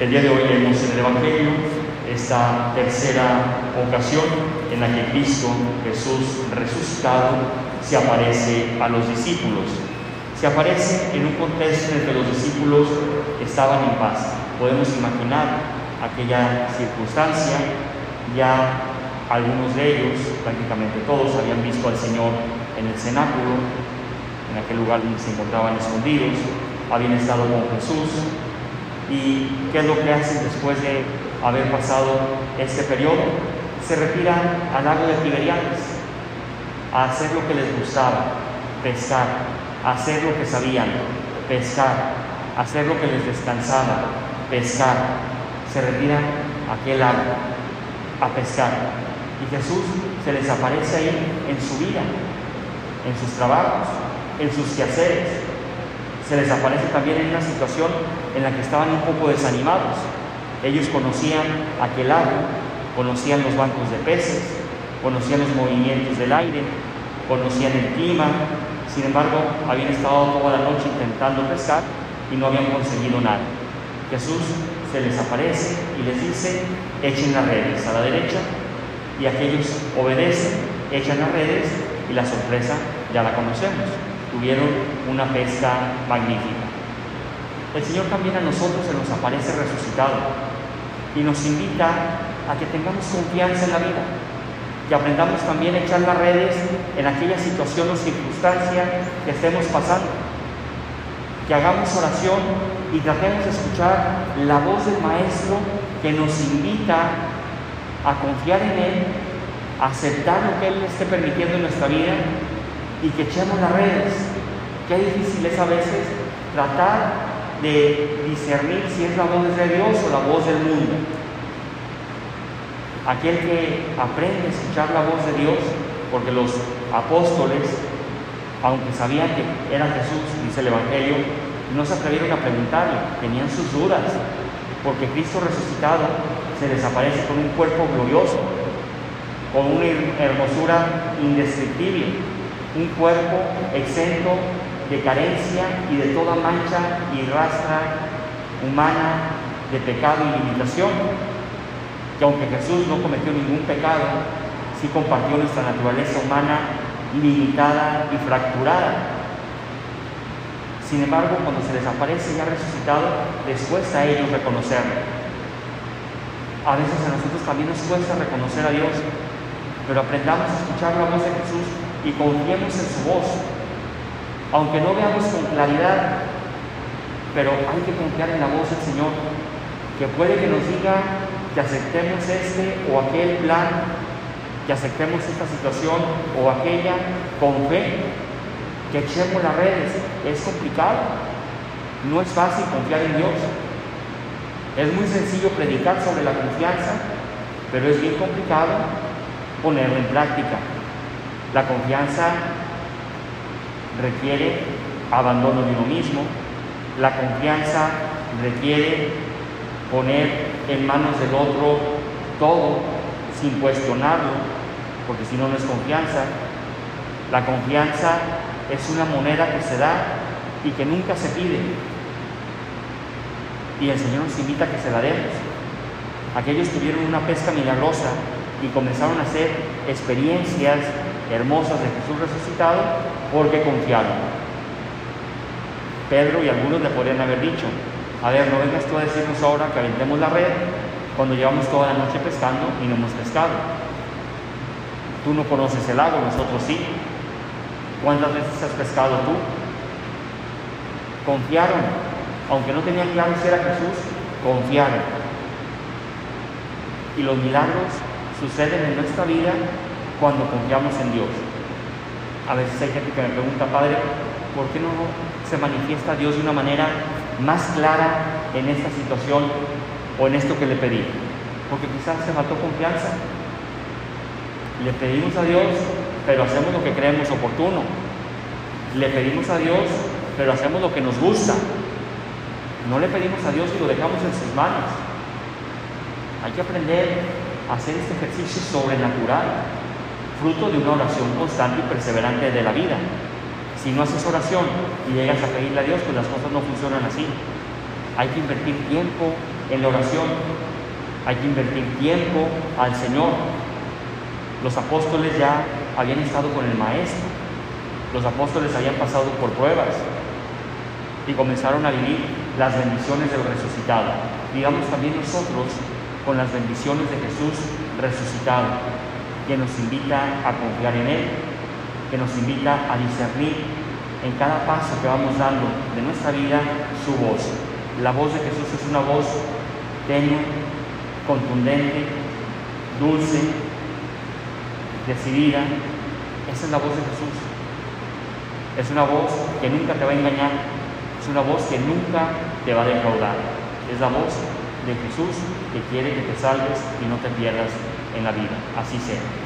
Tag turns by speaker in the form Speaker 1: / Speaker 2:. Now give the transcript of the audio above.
Speaker 1: El día de hoy leemos en el Evangelio esta tercera ocasión en la que Cristo, Jesús resucitado, se aparece a los discípulos. Se aparece en un contexto en el que los discípulos estaban en paz. Podemos imaginar aquella circunstancia, ya algunos de ellos, prácticamente todos, habían visto al Señor en el cenáculo, en aquel lugar donde se encontraban escondidos, habían estado con Jesús. ¿Y qué es lo que hacen después de haber pasado este periodo? Se retiran al lago de Tiberiades a hacer lo que les gustaba, pescar, hacer lo que sabían, pescar, hacer lo que les descansaba, pescar. Se retiran a aquel lago a pescar. Y Jesús se les aparece ahí en su vida, en sus trabajos, en sus quehaceres. Se les aparece también en una situación en la que estaban un poco desanimados. Ellos conocían aquel lago, conocían los bancos de peces, conocían los movimientos del aire, conocían el clima, sin embargo habían estado toda la noche intentando pescar y no habían conseguido nada. Jesús se les aparece y les dice, echen las redes a la derecha y aquellos obedecen, echan las redes y la sorpresa ya la conocemos. Tuvieron una pesca magnífica. El Señor también a nosotros se nos aparece resucitado y nos invita a que tengamos confianza en la vida, que aprendamos también a echar las redes en aquella situación o circunstancia que estemos pasando, que hagamos oración y tratemos de escuchar la voz del Maestro que nos invita a confiar en Él, a aceptar lo que Él esté permitiendo en nuestra vida y que echemos las redes. Qué difícil es a veces tratar de discernir si es la voz de Dios o la voz del mundo. Aquel que aprende a escuchar la voz de Dios, porque los apóstoles, aunque sabían que era Jesús, dice el Evangelio, no se atrevieron a preguntarle, tenían sus dudas, porque Cristo resucitado se les aparece con un cuerpo glorioso, con una hermosura indescriptible, un cuerpo exento de carencia y de toda mancha y rastra humana de pecado y limitación que aunque Jesús no cometió ningún pecado, sí compartió nuestra naturaleza humana limitada y fracturada. Sin embargo, cuando se les aparece ya resucitado, les cuesta a ellos reconocerlo. A veces a nosotros también nos cuesta reconocer a Dios, pero aprendamos a escuchar la voz de Jesús y confiemos en su voz. Aunque no veamos con claridad, pero hay que confiar en la voz del Señor, que puede que nos diga que aceptemos este o aquel plan, que aceptemos esta situación o aquella con fe, que echemos las redes. Es complicado, no es fácil confiar en Dios. Es muy sencillo predicar sobre la confianza, pero es bien complicado ponerlo en práctica. La confianza requiere abandono de uno mismo, la confianza requiere poner en manos del otro todo sin cuestionarlo, porque si no, no es confianza. La confianza es una moneda que se da y que nunca se pide. Y el Señor nos invita a que se la demos. Aquellos tuvieron una pesca milagrosa y comenzaron a hacer experiencias hermosas de Jesús resucitado porque confiaron. Pedro y algunos le podrían haber dicho, a ver, no vengas tú a decirnos ahora que aventemos la red cuando llevamos toda la noche pescando y no hemos pescado. Tú no conoces el lago, nosotros sí. ¿Cuántas veces has pescado tú? Confiaron, aunque no tenían claro si era Jesús, confiaron. Y los milagros suceden en nuestra vida cuando confiamos en Dios. A veces hay gente que me pregunta, Padre, ¿por qué no se manifiesta Dios de una manera más clara en esta situación o en esto que le pedí? Porque quizás se faltó confianza. Le pedimos a Dios, pero hacemos lo que creemos oportuno. Le pedimos a Dios, pero hacemos lo que nos gusta. No le pedimos a Dios y lo dejamos en sus manos. Hay que aprender a hacer este ejercicio sobrenatural, fruto de una oración constante y perseverante de la vida. Si no haces oración y llegas a pedirle a Dios, pues las cosas no funcionan así. Hay que invertir tiempo, en la oración. Hay que invertir tiempo al Señor. Los apóstoles ya habían estado con el Maestro. Los apóstoles habían pasado por pruebas y comenzaron a vivir las bendiciones del resucitado. Digamos también nosotros con las bendiciones de Jesús resucitado, que nos invita a confiar en Él, que nos invita a discernir en cada paso que vamos dando de nuestra vida su voz. La voz de Jesús es una voz tenue, contundente, dulce, decidida. Esa es la voz de Jesús. Es una voz que nunca te va a engañar, es una voz que nunca te va a defraudar. Es la voz de Jesús que quiere que te salves y no te pierdas en la vida. Así sea.